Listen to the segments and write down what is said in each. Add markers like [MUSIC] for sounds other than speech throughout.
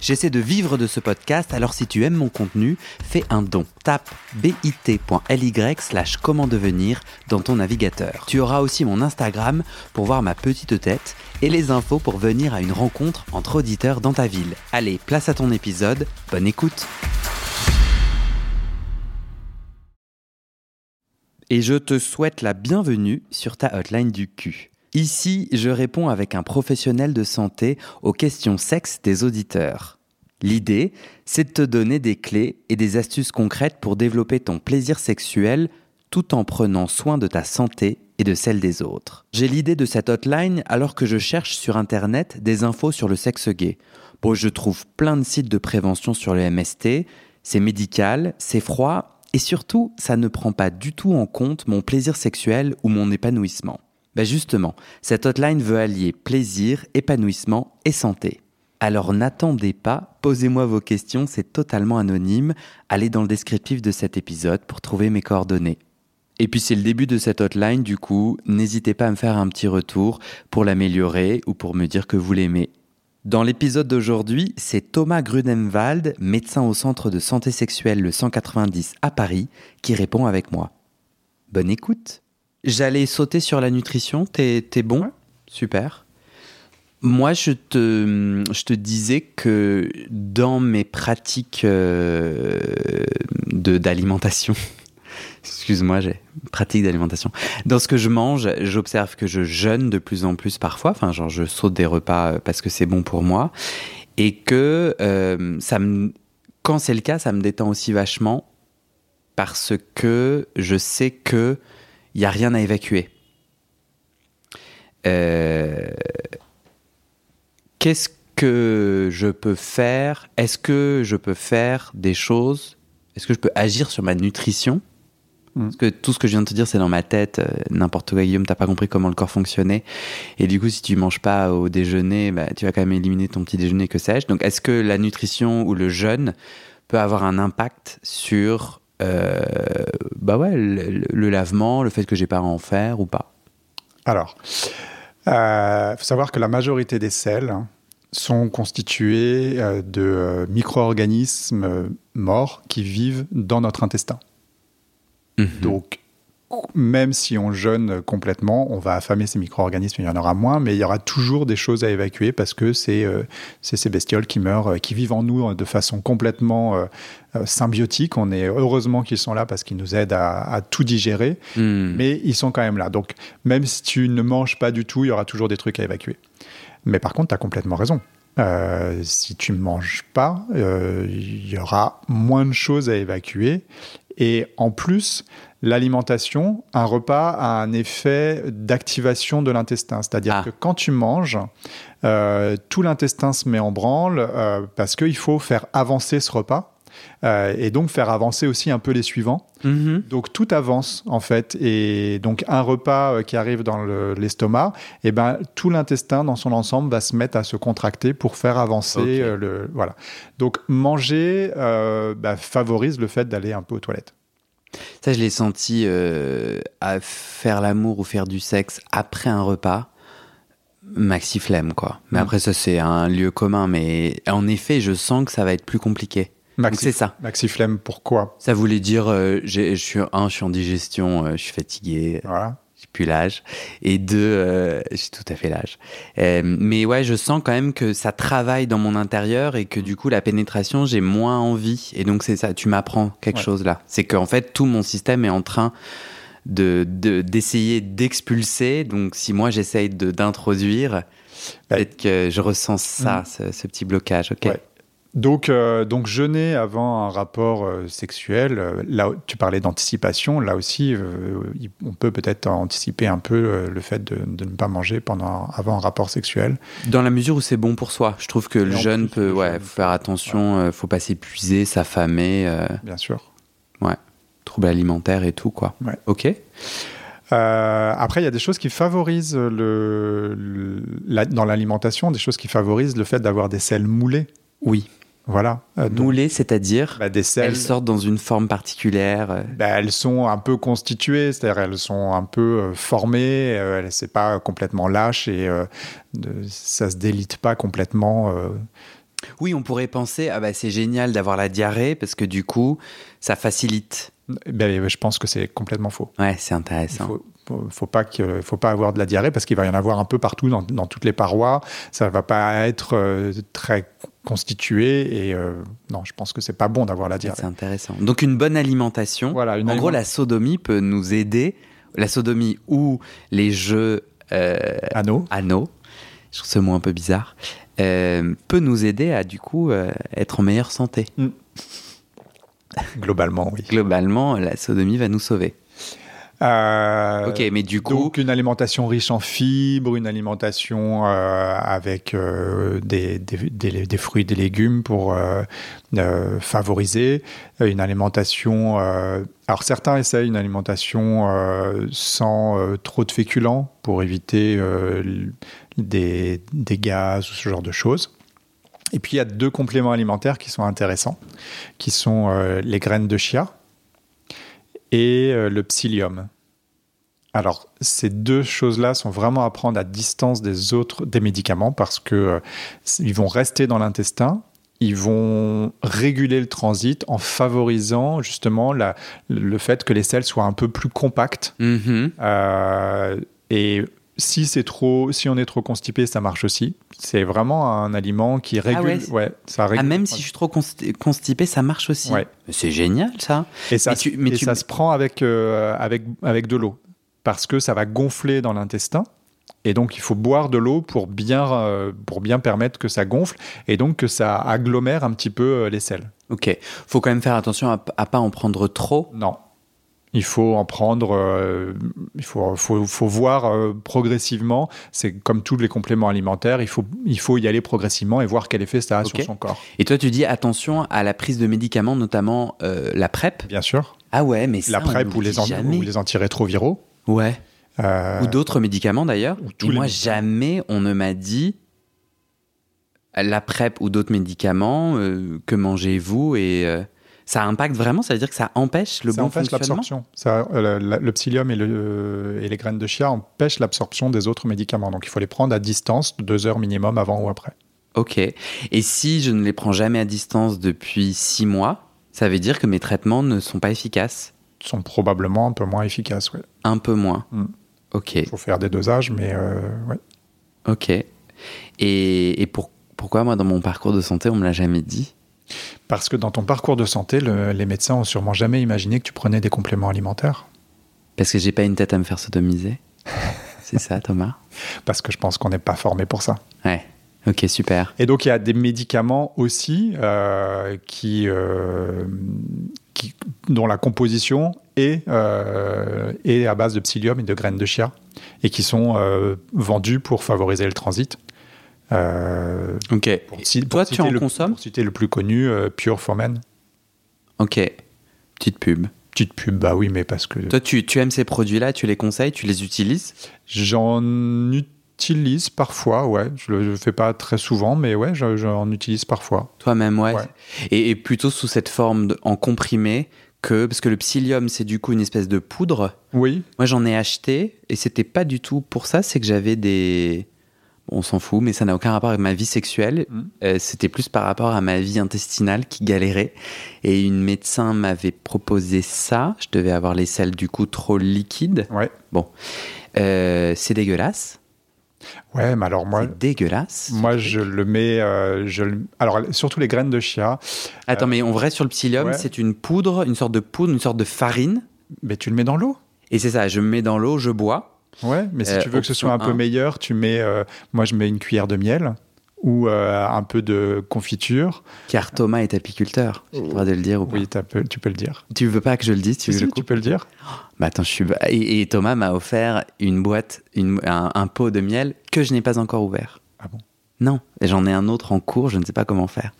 J'essaie de vivre de ce podcast, alors si tu aimes mon contenu, fais un don. Tape bit.ly slash comment devenir dans ton navigateur. Tu auras aussi mon Instagram pour voir ma petite tête et les infos pour venir à une rencontre entre auditeurs dans ta ville. Allez, place à ton épisode, bonne écoute Et je te souhaite la bienvenue sur ta hotline du cul. Ici, je réponds avec un professionnel de santé aux questions sexe des auditeurs. L'idée, c'est de te donner des clés et des astuces concrètes pour développer ton plaisir sexuel tout en prenant soin de ta santé et de celle des autres. J'ai l'idée de cette hotline alors que je cherche sur Internet des infos sur le sexe gay. Bon, je trouve plein de sites de prévention sur le MST, c'est médical, c'est froid, et surtout, ça ne prend pas du tout en compte mon plaisir sexuel ou mon épanouissement. Ben justement, cette hotline veut allier plaisir, épanouissement et santé. Alors n'attendez pas, posez-moi vos questions, c'est totalement anonyme. Allez dans le descriptif de cet épisode pour trouver mes coordonnées. Et puis c'est le début de cette hotline, du coup, n'hésitez pas à me faire un petit retour pour l'améliorer ou pour me dire que vous l'aimez. Dans l'épisode d'aujourd'hui, c'est Thomas Grudemwald, médecin au centre de santé sexuelle le 190 à Paris, qui répond avec moi. Bonne écoute. J'allais sauter sur la nutrition, t'es bon? Super. Moi, je te, je te disais que dans mes pratiques euh, d'alimentation, [LAUGHS] excuse-moi, j'ai pratique d'alimentation. Dans ce que je mange, j'observe que je jeûne de plus en plus parfois. Enfin, genre, je saute des repas euh, parce que c'est bon pour moi. Et que euh, ça me, quand c'est le cas, ça me détend aussi vachement parce que je sais que il y a rien à évacuer. Euh, qu'est-ce que je peux faire? Est-ce que je peux faire des choses? Est-ce que je peux agir sur ma nutrition? Mm. Parce que tout ce que je viens de te dire, c'est dans ma tête. Euh, n'importe quoi, Guillaume, t'as pas compris comment le corps fonctionnait. Et du coup, si tu manges pas au déjeuner, bah, tu vas quand même éliminer ton petit déjeuner, que sais-je. Donc, est-ce que la nutrition ou le jeûne peut avoir un impact sur euh, bah ouais, le, lavement, le fait que j'ai pas à en faire ou pas? Alors, il euh, faut savoir que la majorité des sels sont constitués de micro-organismes morts qui vivent dans notre intestin. Mhm. Donc, même si on jeûne complètement, on va affamer ces micro-organismes, il y en aura moins, mais il y aura toujours des choses à évacuer parce que c'est euh, ces bestioles qui meurent, euh, qui vivent en nous de façon complètement euh, symbiotique. On est heureusement qu'ils sont là parce qu'ils nous aident à, tout digérer, hmm. mais ils sont quand même là. Donc, même si tu ne manges pas du tout, il y aura toujours des trucs à évacuer. Mais par contre, tu as complètement raison. si tu ne manges pas, il y aura moins de choses à évacuer et en plus, l'alimentation, un repas a un effet d'activation de l'intestin. C'est-à-dire ah. que quand tu manges, euh, tout l'intestin se met en branle euh, parce qu'il faut faire avancer ce repas. Euh, et donc faire avancer aussi un peu les suivants. Mm-hmm. Donc tout avance en fait, et donc un repas qui arrive dans l'estomac, et eh ben tout l'intestin dans son ensemble va se mettre à se contracter pour faire avancer le voilà. Donc manger bah, favorise le fait d'aller un peu aux toilettes. Ça, je l'ai senti euh, à faire l'amour ou faire du sexe après un repas. Maxi flemme, quoi. Mais mm. après, ça, c'est un lieu commun. Mais en effet, je sens que ça va être plus compliqué. C'est ça. Maxi flemme, pourquoi? Ça voulait dire, euh, je suis un, je suis en digestion, euh, je suis fatigué. Voilà plus l'âge. Et deux, euh, j'ai tout à fait l'âge. Euh, mais ouais, je sens quand même que ça travaille dans mon intérieur et que du coup, la pénétration, j'ai moins envie. Et donc, c'est ça, tu m'apprends quelque chose là. C'est qu'en fait, tout mon système est en train de d'essayer d'expulser. Donc, si moi, j'essaye d'introduire, peut-être que je ressens ça, mm. ce, petit blocage. Ok. Donc, euh, donc jeûner avant un rapport euh, sexuel, euh, là tu parlais d'anticipation, là aussi on peut peut-être anticiper un peu le fait de, ne pas manger pendant avant un rapport sexuel. Dans la mesure où c'est bon pour soi, je trouve que le jeûne peut, ouais, faire attention, ne faut pas s'épuiser, s'affamer. Bien sûr. Ouais, troubles alimentaires et tout quoi. Ouais. Ok. Euh, après, il y a des choses qui favorisent le, le- la- dans l'alimentation, des choses qui favorisent le fait d'avoir des sels moulés. Oui. Voilà. Euh, Moulées, c'est-à-dire bah, des sels. elles sortent dans une forme particulière. euh, bah, elles sont un peu constituées, c'est-à-dire elles sont un peu euh, formées, euh, c'est pas complètement lâche et euh, de- ça se délite pas complètement. euh. Oui, on pourrait penser, ah bah c'est génial d'avoir la diarrhée parce que du coup, ça facilite. Ben, je pense que c'est complètement faux. Ouais, c'est intéressant. faut- faut pas que, faut pas avoir de la diarrhée parce qu'il va y en avoir un peu partout dans, dans toutes les parois. Ça va pas être euh, très constitué et euh, non, je pense que c'est pas bon d'avoir la diarrhée. C'est intéressant. Donc une bonne alimentation. Voilà, une en gros, la sodomie peut nous aider. La sodomie ou les jeux euh, Anneau. anneaux, je trouve ce mot un peu bizarre, euh, peut nous aider à du coup être en meilleure santé. Globalement, oui. Globalement, la sodomie va nous sauver. Euh, ok, mais du coup, Donc une alimentation riche en fibres, une alimentation euh, avec euh, des, des- des- des fruits, des légumes pour favoriser une alimentation. alors certains essayent une alimentation sans trop de féculents pour éviter des, des gaz ou ce genre de choses. Et puis il y a deux compléments alimentaires qui sont intéressants, qui sont les graines de chia et euh, le psyllium. Alors, ces deux choses-là sont vraiment à prendre à distance des autres des médicaments parce que euh, ils vont rester dans l'intestin, ils vont réguler le transit en favorisant justement la- le fait que les selles soient un peu plus compactes. mhm, Euh, et si c'est trop, si on est trop constipé, ça marche aussi. C'est vraiment un aliment qui régule. ouais, c'est- ouais, ça régule. ah, même si je suis trop consti- constipé, ça marche aussi. Ouais. C'est génial ça. Et ça, Mais tu- mais et tu- ça se prend avec, euh, avec, avec de l'eau. Parce que ça va gonfler dans l'intestin. Et donc, il faut boire de l'eau pour bien, euh, pour bien permettre que ça gonfle et donc que ça agglomère un petit peu euh, les selles. Ok, faut quand même faire attention à, à pas en prendre trop. Non. Il faut en prendre, euh, il faut, faut, faut voir euh, progressivement. C'est comme tous les compléments alimentaires, il faut, il faut y aller progressivement et voir quel effet ça a sur son corps. Et toi, tu dis attention à la prise de médicaments, notamment euh, la PrEP? Bien sûr. Ah ouais, mais ça, La PrEP ou le les, ou antirétroviraux. Ouais. Ou d'autres médicaments d'ailleurs. Et moi, jamais on ne m'a dit la PrEP ou d'autres médicaments, que mangez-vous et ça impacte vraiment, ça veut dire que ça empêche le ça bon empêche fonctionnement l'absorption. Ça, euh, le, le psyllium et, le- et les graines de chia empêchent l'absorption des autres médicaments. Donc il faut les prendre à distance, de deux heures minimum avant ou après. Ok. Et si je ne les prends jamais à distance depuis six mois, ça veut dire que mes traitements ne sont pas efficaces? Ils sont probablement un peu moins efficaces. ouais. Un peu moins. Mm. Ok. Il faut faire des dosages, mais euh, ouais. Ok. Et, et pour- pourquoi moi dans mon parcours de santé on me l'a jamais dit? Parce que dans ton parcours de santé, le- les médecins ont sûrement jamais imaginé que tu prenais des compléments alimentaires. Parce que j'ai pas une tête à me faire sodomiser. [LAUGHS] C'est ça, Thomas Parce que je pense qu'on n'est pas formé pour ça. Ouais. Ok, super. Et donc il y a des médicaments aussi euh, qui, euh, qui- dont la composition est, euh, est à base de psyllium et de graines de chia et qui sont vendus pour favoriser le transit. Euh, Ok. pour Toi, tu en le- consommes Pour citer le plus connu, euh, Pure for Men. Ok. Petite pub. Petite pub, bah oui, mais parce que Toi, tu, tu aimes ces produits-là, tu les conseilles, tu les utilises? J'en utilise parfois, ouais. Je le je fais pas très souvent, mais ouais, je- j'en utilise parfois. Toi-même, ouais. Ouais. Et, et plutôt sous cette forme de- en comprimé que. Parce que le psyllium, c'est du coup une espèce de poudre. Oui, Moi, j'en ai acheté et c'était pas du tout pour ça, c'est que j'avais des. Bon, on s'en fout, mais ça n'a aucun rapport avec ma vie sexuelle. Mm. Euh, c'était plus par rapport à ma vie intestinale qui galérait. Et une médecin m'avait proposé ça. Je devais avoir les selles du coup trop liquides. ouais. Euh, c'est dégueulasse. Ouais, mais alors moi, c'est dégueulasse. Moi, je le mets. euh, je le- Alors, surtout les graines de chia, Attends, mais en vrai, sur le psyllium, ouais. c'est une poudre, une sorte de poudre, une sorte de farine. mais tu le mets dans l'eau? Et c'est ça, je me mets dans l'eau, je bois. Ouais, mais si Euh, tu veux que ce soit un peu meilleur, tu mets. euh, moi, je mets une cuillère de miel ou euh, un peu de confiture. Car Thomas est apiculteur. J'ai le droit de le dire ou pas Oui, peu- tu peux le dire. Tu veux pas que je le dise Tu veux Si, le tu peux le dire. Bah attends, je suis. Et, et Thomas m'a offert une boîte, une- un, un pot de miel que je n'ai pas encore ouvert. Ah bon? Non, j'en ai un autre en cours, je ne sais pas comment faire.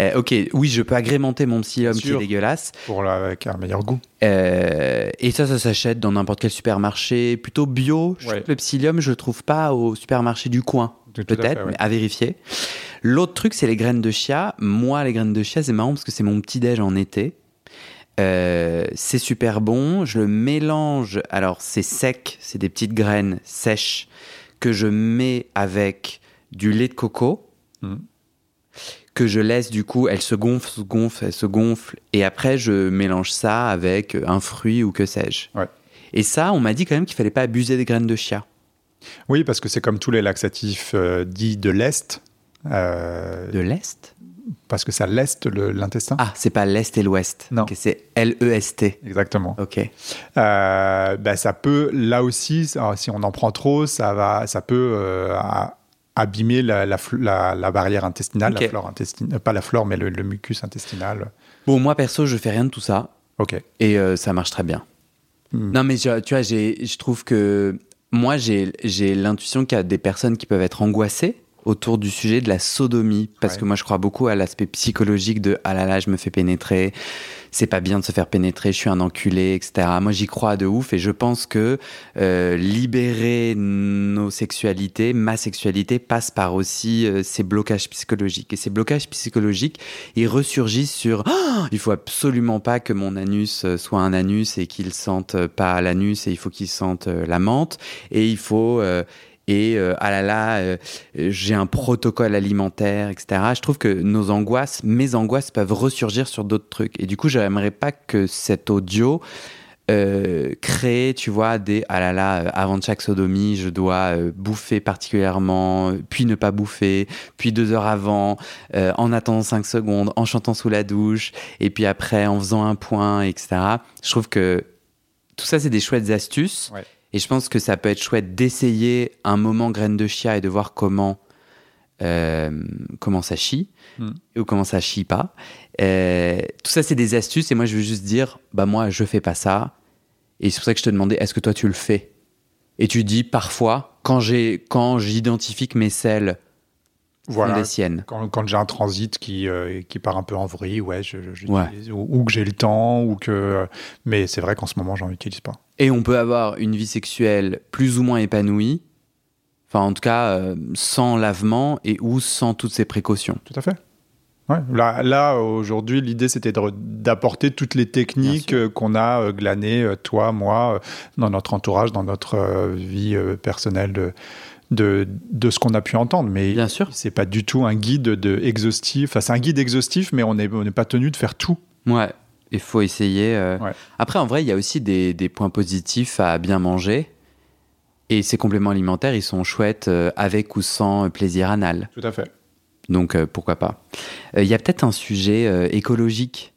Euh, ok, oui, je peux agrémenter mon psyllium qui est dégueulasse. Pour la, avec un meilleur goût. Euh, et ça, ça s'achète dans n'importe quel supermarché, plutôt bio. Le psyllium, je le trouve pas au supermarché du coin. Peut-être, mais à vérifier. L'autre truc, c'est les graines de chia. Moi, les graines de chia, c'est marrant parce que c'est mon petit déj en été. Euh, c'est super bon. Je le mélange. Alors, c'est sec, c'est des petites graines sèches que je mets avec du lait de coco. Hmm. Que je laisse du coup, elle se gonfle, se gonfle, elle se gonfle. Et après, je mélange ça avec un fruit ou que sais-je. Et ça, on m'a dit quand même qu'il fallait pas abuser des graines de chia. Oui, parce que c'est comme tous les laxatifs euh, dits de l'Est. Euh, de l'Est? Parce que ça leste l'intestin. Ah, c'est pas l'Est et l'Ouest. Non. c'est L-E-S-T. Exactement. Ok. Euh, bah, ça peut, là aussi, si on en prend trop, ça, va, ça peut abîmer la, la, barrière intestinale, la flore intestinale, pas la flore, mais le, mucus intestinal. Bon, moi perso, je fais rien de tout ça. Ok. Et ça marche très bien. Hmm. Non, mais tu vois, je trouve que moi, j'ai l'intuition qu'il y a des personnes qui peuvent être angoissées autour du sujet de la sodomie, parce que moi je crois beaucoup à l'aspect psychologique de ah là là, je me fais pénétrer, c'est pas bien de se faire pénétrer, je suis un enculé, etc. Moi j'y crois de ouf et je pense que euh, libérer nos sexualités, ma sexualité passe par aussi euh, ces blocages psychologiques. Et ces blocages psychologiques, ils ressurgissent sur oh, il faut absolument pas que mon anus euh, soit un anus et qu'il sente pas l'anus et il faut qu'il sente la menthe et il faut et euh, ah là là, euh, j'ai un protocole alimentaire, etc. Je trouve que nos angoisses, mes angoisses peuvent ressurgir sur d'autres trucs. Et du coup, j'aimerais pas que cet audio euh, crée, tu vois, des ah là là, avant de chaque sodomie, je dois bouffer particulièrement, puis ne pas bouffer, puis deux heures avant, en attendant cinq secondes, en chantant sous la douche, et puis après en faisant un point, etc. Je trouve que tout ça, c'est des chouettes astuces. Ouais et je pense que ça peut être chouette d'essayer un moment graine de chia et de voir comment, euh, comment ça chie hmm. ou comment ça chie pas. Euh, tout ça, c'est des astuces. Et moi, je veux juste dire, bah moi, je fais pas ça. Et c'est pour ça que je te demandais, est-ce que toi, tu le fais? Et tu dis parfois, quand j'ai, quand j'identifie que mes selles voilà, les siennes. Quand, quand j'ai un transit qui, euh, qui part un peu en vrille, ouais, je, ou, que j'ai le temps, ou que. Mais c'est vrai qu'en ce moment, j'en utilise pas. Et on peut avoir une vie sexuelle plus ou moins épanouie, enfin en tout cas euh, sans lavement et ou sans toutes ces précautions. Tout à fait. Ouais. Là, là aujourd'hui, l'idée c'était d'apporter toutes les techniques euh, qu'on a euh, glanées, toi, moi, dans notre entourage, dans notre vie personnelle de, de, de ce qu'on a pu entendre. Mais Bien sûr. c'est pas du tout un guide de exhaustif. Enfin, c'est un guide exhaustif, mais on n'est on pas tenu de faire tout. Ouais, il faut essayer. Euh. Après, en vrai, il y a aussi des, points positifs à bien manger. Et ces compléments alimentaires, ils sont chouettes euh, avec ou sans plaisir anal. Tout à fait. Donc, euh, pourquoi pas. Il y a peut-être un sujet écologique.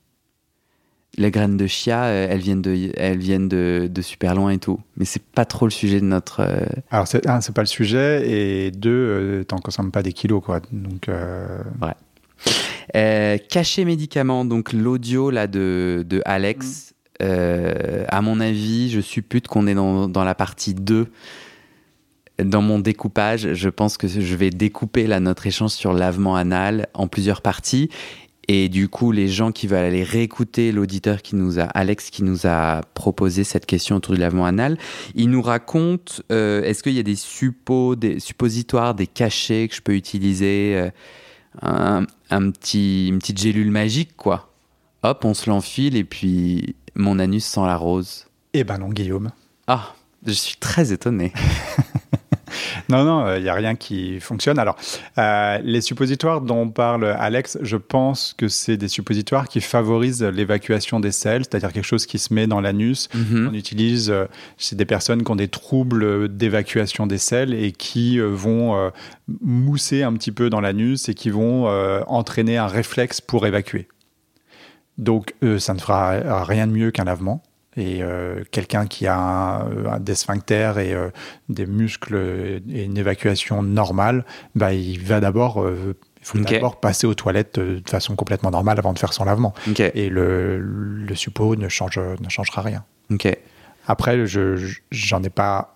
Les graines de chia, elles viennent, de, elles viennent de, super loin et tout. Mais c'est pas trop le sujet de notre. Alors, c'est, un, c'est pas le sujet. Et deux, t'en consommes pas des kilos, quoi. Donc. Ouais. Euh, caché médicament, donc l'audio là de, de Alex. Mm. Euh, à mon avis, je suppute qu'on est dans, dans, la partie 2 dans mon découpage. Je pense que je vais découper là, notre échange sur lavement anal en plusieurs parties. Et du coup, les gens qui veulent aller réécouter l'auditeur qui nous a, Alex, qui nous a proposé cette question autour du lavement anal, il nous raconte euh, est-ce qu'il y a des suppos, des suppositoires, des cachets que je peux utiliser un, petit, une petite gélule magique, quoi. Hop, on se l'enfile et puis mon anus sent la rose. Eh ben non, Guillaume. Ah, je suis très étonné. [LAUGHS] non, non, il n'y a rien qui fonctionne. Alors, euh, les suppositoires dont parle Alex, je pense que c'est des suppositoires qui favorisent l'évacuation des selles, c'est-à-dire quelque chose qui se met dans l'anus. Mhm. On utilise, euh, c'est des personnes qui ont des troubles d'évacuation des selles et qui euh, vont mousser un petit peu dans l'anus et qui vont entraîner un réflexe pour évacuer. Donc, ça ne fera rien de mieux qu'un lavement. Et euh, quelqu'un qui a un, des sphincters et euh, des muscles et une évacuation normale, bah, il va d'abord euh, faut d'abord passer aux toilettes de façon complètement normale avant de faire son lavement. Et le, le suppôt ne, change, ne changera rien. Okay. Après, je j'en ai pas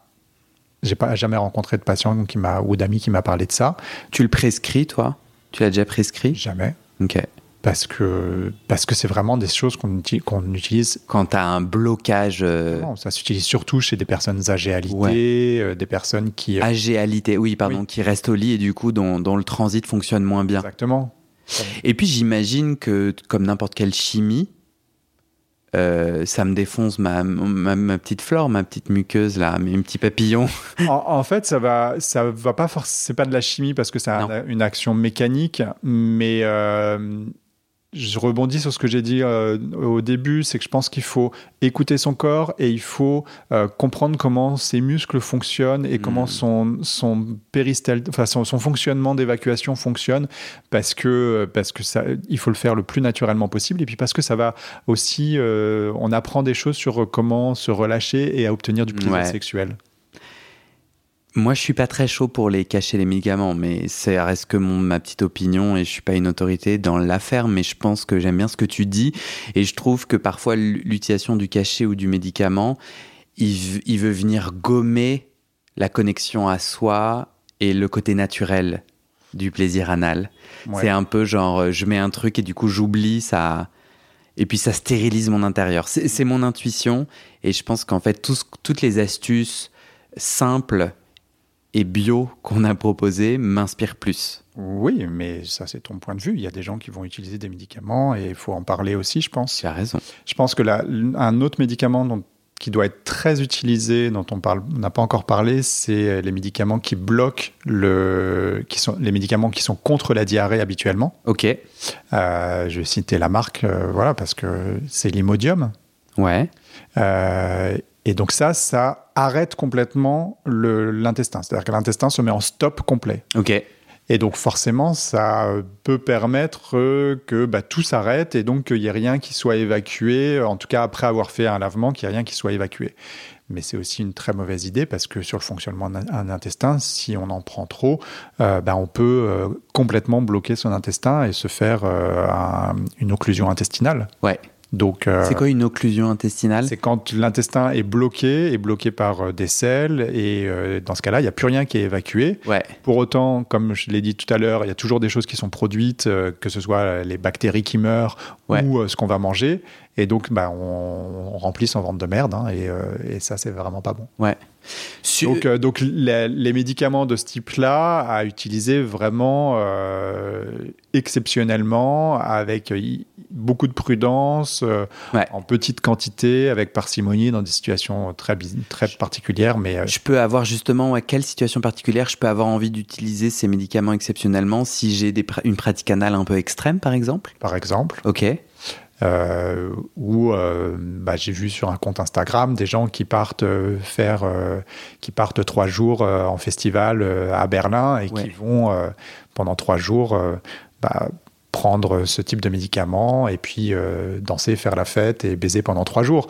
J'ai pas jamais rencontré de patient qui m'a ou d'amis qui m'a parlé de ça. Tu le prescris, toi? Tu l'as déjà prescrit? Jamais. Ok. Parce que parce que c'est vraiment des choses qu'on utilise, qu'on utilise. Quand tu as un blocage. euh, Non, ça s'utilise surtout chez des personnes âgées alitées, euh, des personnes qui. euh, AGalité, oui, pardon, Oui. qui restent au lit et du coup dont, dont le transit fonctionne moins bien. Exactement. Et puis j'imagine que, comme n'importe quelle chimie, euh, ça me défonce ma, ma, ma petite flore, ma petite muqueuse, là, mes petits papillons. [LAUGHS] En, en fait, ça va, ça va pas forcément. C'est pas de la chimie parce que ça a Non. une action mécanique, mais euh, je rebondis sur ce que j'ai dit euh, au début, c'est que je pense qu'il faut écouter son corps et il faut euh, comprendre comment ses muscles fonctionnent et comment Mm. son son péristal, enfin son, son fonctionnement d'évacuation fonctionne, parce que parce que ça, il faut le faire le plus naturellement possible et puis parce que ça va aussi, euh, on apprend des choses sur comment se relâcher et à obtenir du plaisir Ouais. sexuel. Moi, je suis pas très chaud pour les cacher les médicaments, mais ça reste que mon, ma petite opinion et je suis pas une autorité dans l'affaire, mais je pense que j'aime bien ce que tu dis et je trouve que parfois l'utilisation du cachet ou du médicament, il, veut venir gommer la connexion à soi et le côté naturel du plaisir anal. Ouais. C'est un peu genre, euh, je mets un truc et du coup j'oublie ça. Et puis ça stérilise mon intérieur. C'est mon intuition. Et je pense qu'en fait, tout toutes les astuces simples et bio qu'on a proposées m'inspirent plus. Oui, mais ça c'est ton point de vue. Il y a des gens qui vont utiliser des médicaments et il faut en parler aussi, je pense. Tu as raison. Je pense que la- un autre médicament dont- qui doit être très utilisé, dont on n'a pas encore parlé, c'est les médicaments qui bloquent le, qui sont les médicaments qui sont contre la diarrhée habituellement. Ok. Euh, je vais citer la marque, euh, voilà, parce que c'est l'Imodium. Ouais. Euh, et donc ça, ça arrête complètement l'intestin. C'est-à-dire que l'intestin se met en stop complet. Ok. Et donc forcément, ça peut permettre que bah, tout s'arrête et donc qu'il n'y ait rien qui soit évacué, en tout cas après avoir fait un lavement, qu'il n'y ait rien qui soit évacué. Mais c'est aussi une très mauvaise idée parce que sur le fonctionnement d'un intestin, si on en prend trop, euh, bah, on peut euh, complètement bloquer son intestin et se faire euh, un- une occlusion intestinale. Ouais. Donc, euh, C'est quoi une occlusion intestinale c'est quand l'intestin est bloqué, est bloqué par euh, des selles, et euh, dans ce cas-là, il n'y a plus rien qui est évacué. Ouais. Pour autant, comme je l'ai dit tout à l'heure, il y a toujours des choses qui sont produites, euh, que ce soit les bactéries qui meurent Ouais. ou ce qu'on va manger. Et donc, bah, on, on remplit son ventre de merde, hein, et, euh, et ça, c'est vraiment pas bon. Ouais. Sur- Donc, euh, donc les, les médicaments de ce type-là, à utiliser vraiment euh, exceptionnellement, avec beaucoup de prudence, Ouais. en petite quantité, avec parcimonie, dans des situations très, très particulières. Mais Je peux avoir justement, à quelle situation particulière je peux avoir envie d'utiliser ces médicaments exceptionnellement si j'ai une pratique anale un peu extrême, par exemple? par exemple, Ok. Euh, où euh, bah, j'ai vu sur un compte Instagram des gens qui partent euh, faire, euh, qui partent trois jours en festival à Berlin et Ouais. qui vont pendant trois jours bah, prendre ce type de médicaments et puis danser, faire la fête et baiser pendant trois jours.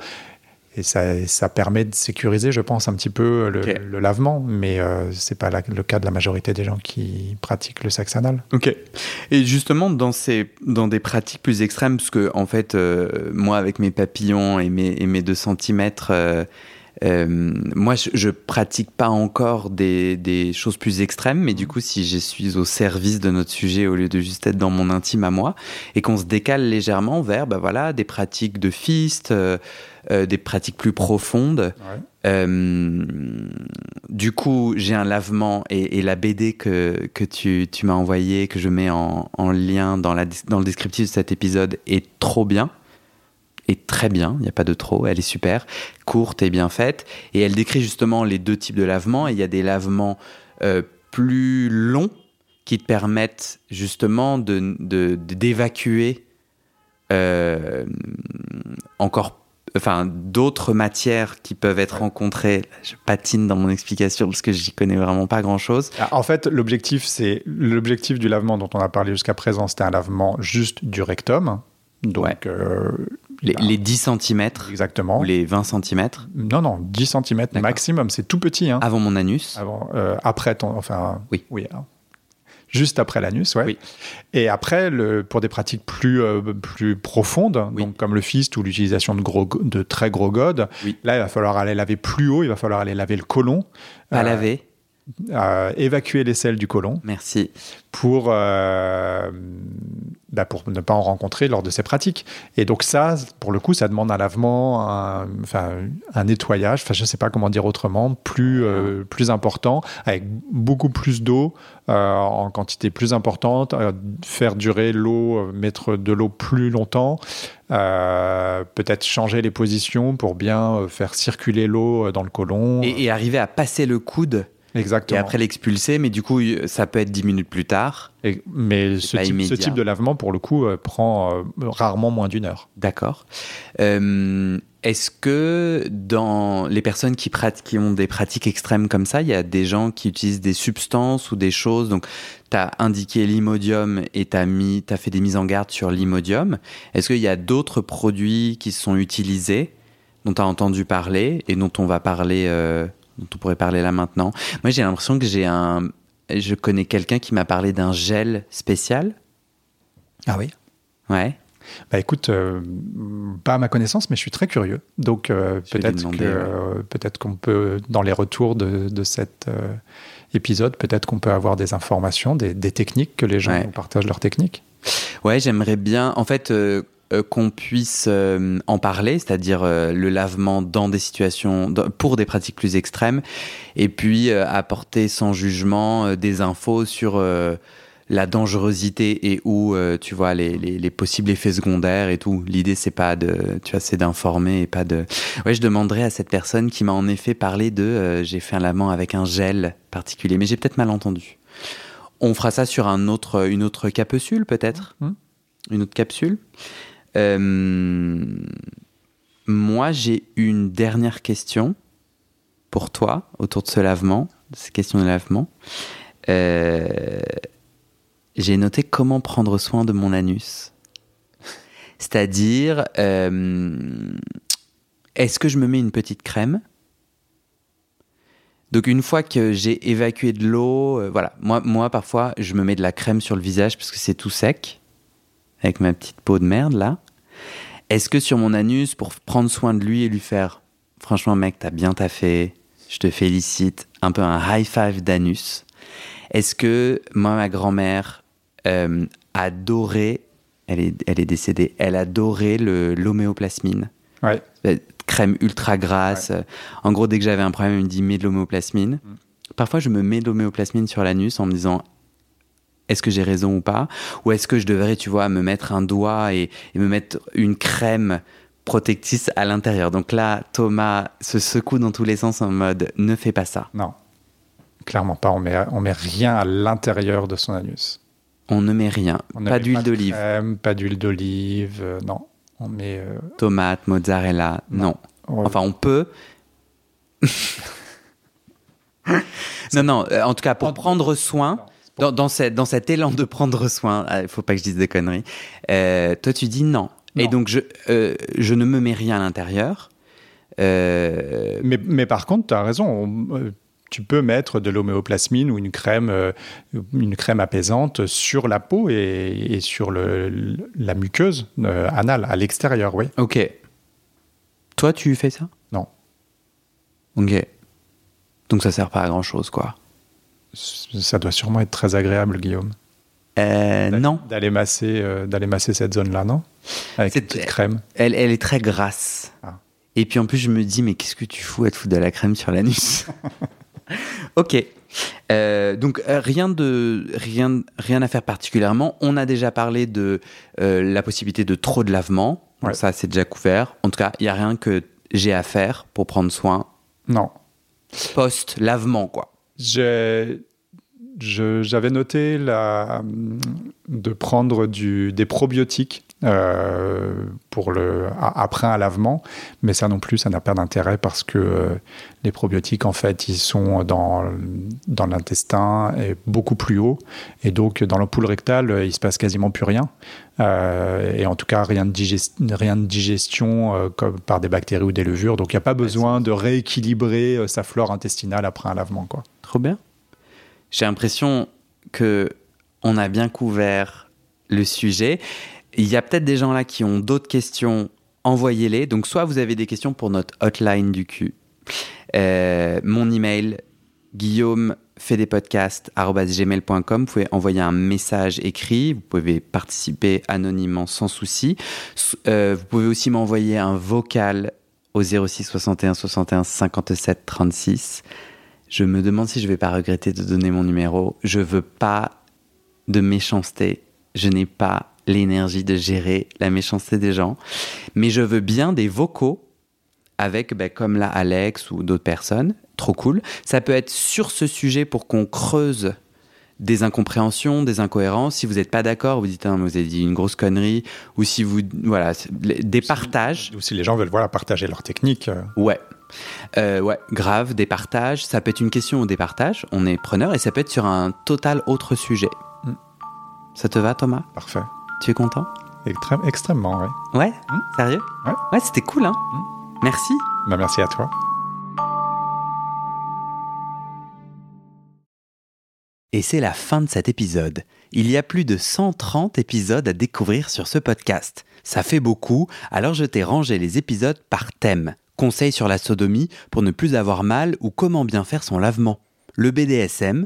Et ça, ça permet de sécuriser, je pense, un petit peu le, lavement, mais euh, c'est pas la- le cas de la majorité des gens qui pratiquent le sexe anal. Ok. Et justement, dans, ces, dans des pratiques plus extrêmes, parce que, en fait, euh, moi, avec mes papillons et mes, et mes 2 cm, moi, je, je pratique pas encore des, des choses plus extrêmes, mais du coup, si je suis au service de notre sujet au lieu de juste être dans mon intime à moi, et qu'on se décale légèrement vers bah, voilà, des pratiques de fist, euh, des pratiques plus profondes, Ouais. euh, du coup, j'ai un lavement et, et la BD que, que tu, tu m'as envoyée, que je mets en, en lien dans, la, dans le descriptif de cet épisode, est trop bien. Est très bien, il n'y a pas de trop, elle est super, courte et bien faite. Et elle décrit justement les deux types de lavements. Il y a des lavements euh, plus longs qui te permettent justement de, de- de- d'évacuer encore enfin d'autres matières qui peuvent être rencontrées. Je patine dans mon explication parce que j'y connais vraiment pas grand chose. Ah, En fait, l'objectif, c'est l'objectif du lavement dont on a parlé jusqu'à présent, c'était un lavement juste du rectum. Donc, Ouais. euh, Les, bah, les 10 cm exactement. ou les 20 cm Non, non, 10 cm maximum, c'est tout petit. Hein. avant mon anus. Avant, euh, après ton, enfin, Oui. oui. hein. Juste après l'anus, ouais. Oui. Et après, le, pour des pratiques plus, euh, plus profondes, Oui. donc comme le fist ou l'utilisation de, gros, de très gros godes, Oui. là, il va falloir aller laver plus haut, il va falloir aller laver le côlon, Pas Euh, laver. Évacuer les selles du côlon Merci. pour, euh, bah, pour ne pas en rencontrer lors de ces pratiques. Et donc ça, pour le coup, ça demande un lavement, un, enfin, un nettoyage, enfin, je ne sais pas comment dire autrement, plus, euh, plus important, avec beaucoup plus d'eau, euh, en quantité plus importante, faire durer l'eau, mettre de l'eau plus longtemps, euh, peut-être changer les positions pour bien faire circuler l'eau dans le côlon. Et, et arriver à passer le coude et Exactement. après l'expulser, mais du coup, ça peut être 10 minutes plus tard. Et- mais ce type, ce immédiat. type de lavement, pour le coup, euh, prend euh, rarement moins d'une heure. D'accord. Euh, Est-ce que dans les personnes qui, ont des pratiques extrêmes comme ça, il y a des gens qui utilisent des substances ou des choses? Donc, tu as indiqué l'imodium et tu as, as fait des mises en garde sur l'imodium. Est-ce qu'il y a d'autres produits qui sont utilisés, dont tu as entendu parler et dont on va parler, dont on pourrait parler là maintenant Moi, j'ai l'impression que j'ai un. Je connais quelqu'un qui m'a parlé d'un gel spécial. Ah oui Ouais. Bah écoute, euh, pas à ma connaissance, mais je suis très curieux. Donc euh, peut-être euh, peut-être qu'on peut, dans les retours de, de cet épisode, peut-être qu'on peut avoir des informations, des, des techniques, que les gens Ouais. partagent leurs techniques. Ouais, j'aimerais bien, en fait, qu'on puisse euh, en parler, c'est-à-dire euh, le lavement dans des situations, dans- pour des pratiques plus extrêmes, et puis euh, apporter sans jugement euh, des infos sur euh, la dangerosité et où, euh, tu vois, les, les, les possibles effets secondaires et tout. L'idée, c'est pas de, tu vois, c'est d'informer et pas de. Ouais, je demanderai à cette personne qui m'a en effet parlé de, euh, j'ai fait un lavement avec un gel particulier, mais j'ai peut-être mal entendu. On fera ça sur un autre, une autre capsule, peut-être? Mhm. Une autre capsule? Euh, Moi, j'ai une dernière question pour toi autour de ce lavement, de ces questions de lavement. Euh, j'ai noté comment prendre soin de mon anus. C'est-à-dire, euh, est-ce que je me mets une petite crème? Donc une fois que j'ai évacué de l'eau, euh, voilà, moi, moi parfois je me mets de la crème sur le visage parce que c'est tout sec, avec ma petite peau de merde là. Est-ce que sur mon anus, pour prendre soin de lui et lui faire, franchement mec, t'as bien taffé, je te félicite, un peu un high five d'anus, est-ce que moi, ma grand-mère euh, adorait, elle est, elle est décédée, elle adorait le- l'homéoplasmine Ouais. euh, crème ultra grasse. En gros, dès que j'avais un problème, elle me dit mets de l'homéoplasmine. Parfois, je me mets de l'homéoplasmine sur l'anus en me disant est-ce que j'ai raison ou pas? Ou est-ce que je devrais, tu vois, me mettre un doigt et, et me mettre une crème protectrice à l'intérieur? Donc là, Thomas se secoue dans tous les sens en mode ne fais pas ça. Non. Clairement pas. On met, on met rien à l'intérieur de son anus. On ne met rien. On pas d'huile d'olive. Pas d'huile d'olive. euh, non. On met. euh, Tomate, mozzarella. Non. on- Enfin, on peut. [LAUGHS] non, non, euh, en tout cas, pour prendre soin, dans, dans, cette- dans cet élan de prendre soin, il faut pas que je dise des conneries, euh, toi tu dis non. Et donc, je, euh, je ne me mets rien à l'intérieur. Euh, Mais, mais par contre, tu as raison. on- tu peux mettre de l'homéoplasmine ou une crème, une crème apaisante sur la peau et, et sur le, la muqueuse anale, à l'extérieur, oui. ok. Toi, tu fais ça? Non. Ok. Donc, ça sert pas à grand chose, quoi. Ça doit sûrement être très agréable, Guillaume. Euh, non. D'aller masser, euh, d'aller masser cette zone-là, non? Avec petite crème. Elle, elle est très grasse. Ah. Et puis en plus, je me dis, mais qu'est-ce que tu fous à te foutre de la crème sur l'anus? [LAUGHS] Ok. Euh, donc rien de rien rien à faire particulièrement. On a déjà parlé de la possibilité de trop de lavement. Ouais. ça c'est déjà couvert. En tout cas, il y a rien que j'ai à faire pour prendre soin Non. post lavement quoi. J'ai- J'avais noté la, de prendre du, des probiotiques euh, pour le, après un lavement, mais ça non plus, ça n'a pas d'intérêt parce que euh, les probiotiques, en fait, ils sont dans, dans l'intestin et beaucoup plus haut. Et donc, dans l'ampoule rectale, il se passe quasiment plus rien. Euh, et en tout cas, rien de, digest- rien de digestion comme par des bactéries ou des levures. Donc, il n'y a pas besoin de rééquilibrer sa flore intestinale après un lavement. Quoi. Trop bien. J'ai l'impression que on a bien couvert le sujet. Il y a peut-être des gens là qui ont d'autres questions, envoyez-les. Donc soit vous avez des questions pour notre hotline du cul. Euh, mon email, guillaume fait des podcasts.gmail.com. Vous pouvez envoyer un message écrit. Vous pouvez participer anonymement sans souci. Euh, vous pouvez aussi m'envoyer un vocal au 06 61 61 57 36. Je me demande si je vais pas regretter de donner mon numéro. Je veux pas de méchanceté. Je n'ai pas l'énergie de gérer la méchanceté des gens. Mais je veux bien des vocaux avec, ben, comme là, Alex ou d'autres personnes. Trop cool. Ça peut être sur ce sujet pour qu'on creuse des incompréhensions, des incohérences. Si vous n'êtes pas d'accord, vous dites, hein, vous avez dit une grosse connerie, ou si vous, voilà, des partages. Ou si les gens veulent voilà, partager leur technique. Euh. Ouais. Euh, ouais, grave, des partages. Ça peut être une question ou des partages. On est preneur et ça peut être sur un total autre sujet. Mm. Ça te va, Thomas? Parfait. Tu es content? Extrêmement, oui. Ouais? Mm. Sérieux? Ouais. Ouais, c'était cool, hein mm. Merci. Bah, merci à toi. Et c'est la fin de cet épisode. Il y a plus de 130 épisodes à découvrir sur ce podcast. Ça fait beaucoup, alors je t'ai rangé les épisodes par thème. Conseils sur la sodomie pour ne plus avoir mal ou comment bien faire son lavement. Le BDSM,